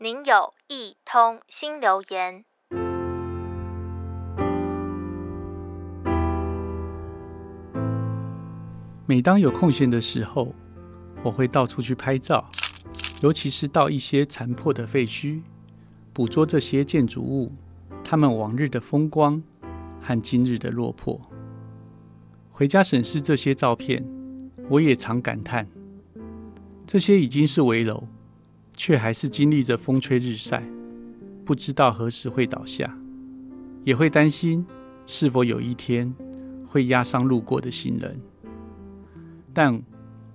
您有一通新留言。每当有空闲的时候，我会到处去拍照，尤其是到一些残破的废墟，捕捉这些建筑物，它们往日的风光和今日的落魄。回家审视这些照片，我也常感叹：这些已经是危楼，却还是经历着风吹日晒，不知道何时会倒下。也会担心是否有一天会压伤路过的行人。但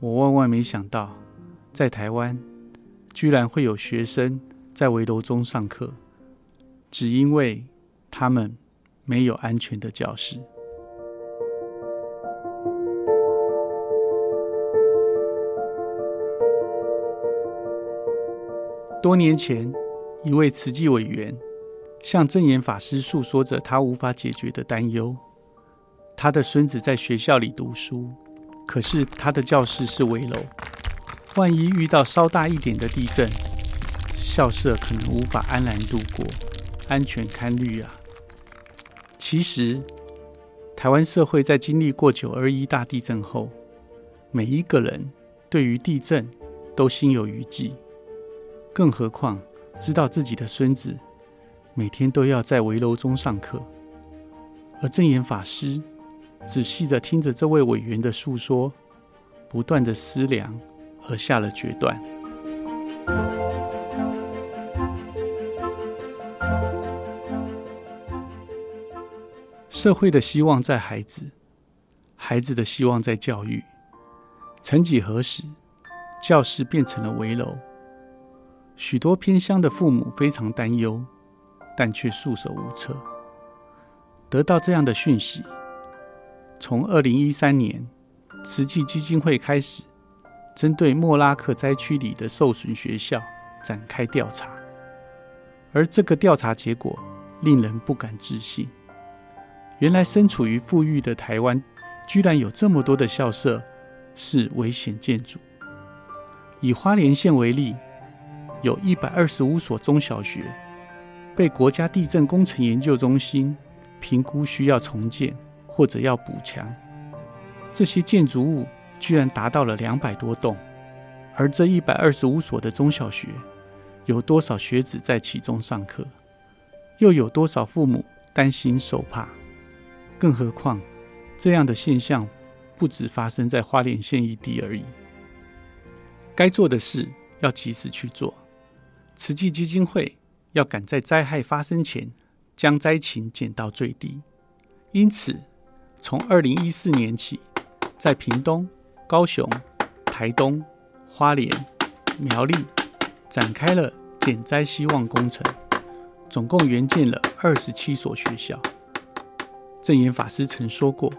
我万万没想到，在台湾居然会有学生在危楼中上课，只因为他们没有安全的教室。多年前，一位慈济委员向证严法师诉说着他无法解决的担忧：他的孙子在学校里读书。可是他的教室是危楼，万一遇到稍大一点的地震，校舍可能无法安然度过，安全堪虑啊！其实，台湾社会在经历过九二一大地震后，每一个人对于地震都心有余悸，更何况知道自己的孙子每天都要在围楼中上课，而正言法师。仔细的听着这位委员的诉说，不断的思量，而下了决断。社会的希望在孩子，孩子的希望在教育。曾几何时，教室变成了围楼，许多偏乡的父母非常担忧，但却束手无策。得到这样的讯息。从二零一三年，慈济基金会开始针对莫拉克灾区里的受损学校展开调查，而这个调查结果令人不敢置信。原来身处于富裕的台湾，居然有这么多的校舍是危险建筑。以花莲县为例，有一百二十五所中小学被国家地震工程研究中心评估需要重建。或者要补强，这些建筑物居然达到了两百多栋，而这一百二十五所的中小学，有多少学子在其中上课？又有多少父母担心受怕？更何况，这样的现象不止发生在花莲县一地而已。该做的事要及时去做，慈济基金会要赶在灾害发生前将灾情减到最低，因此。从二零一四年起，在屏东、高雄、台东、花莲、苗栗展开了减灾希望工程，总共援建了二十七所学校。证严法师曾说过：“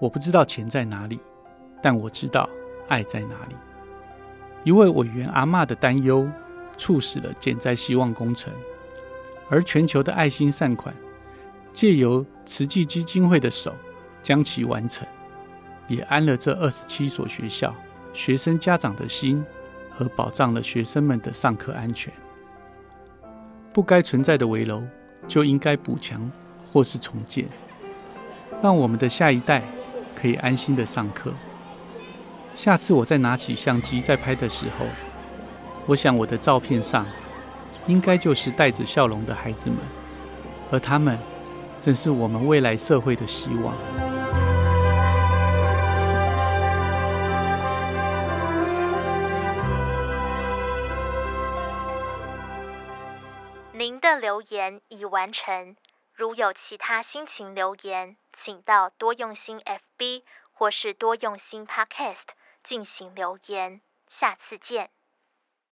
我不知道钱在哪里，但我知道爱在哪里。”一位委员阿嬷的担忧，促使了减灾希望工程，而全球的爱心善款，借由慈济基金会的手。将其完成，也安了这二十七所学校学生家长的心，和保障了学生们的上课安全。不该存在的危楼就应该补强或是重建，让我们的下一代可以安心的上课。下次我再拿起相机再拍的时候，我想我的照片上应该就是带着笑容的孩子们，而他们正是我们未来社会的希望。您的留言已完成。如有其他心情留言，请到多用心 FB 或是多用心 Podcast 进行留言。下次见。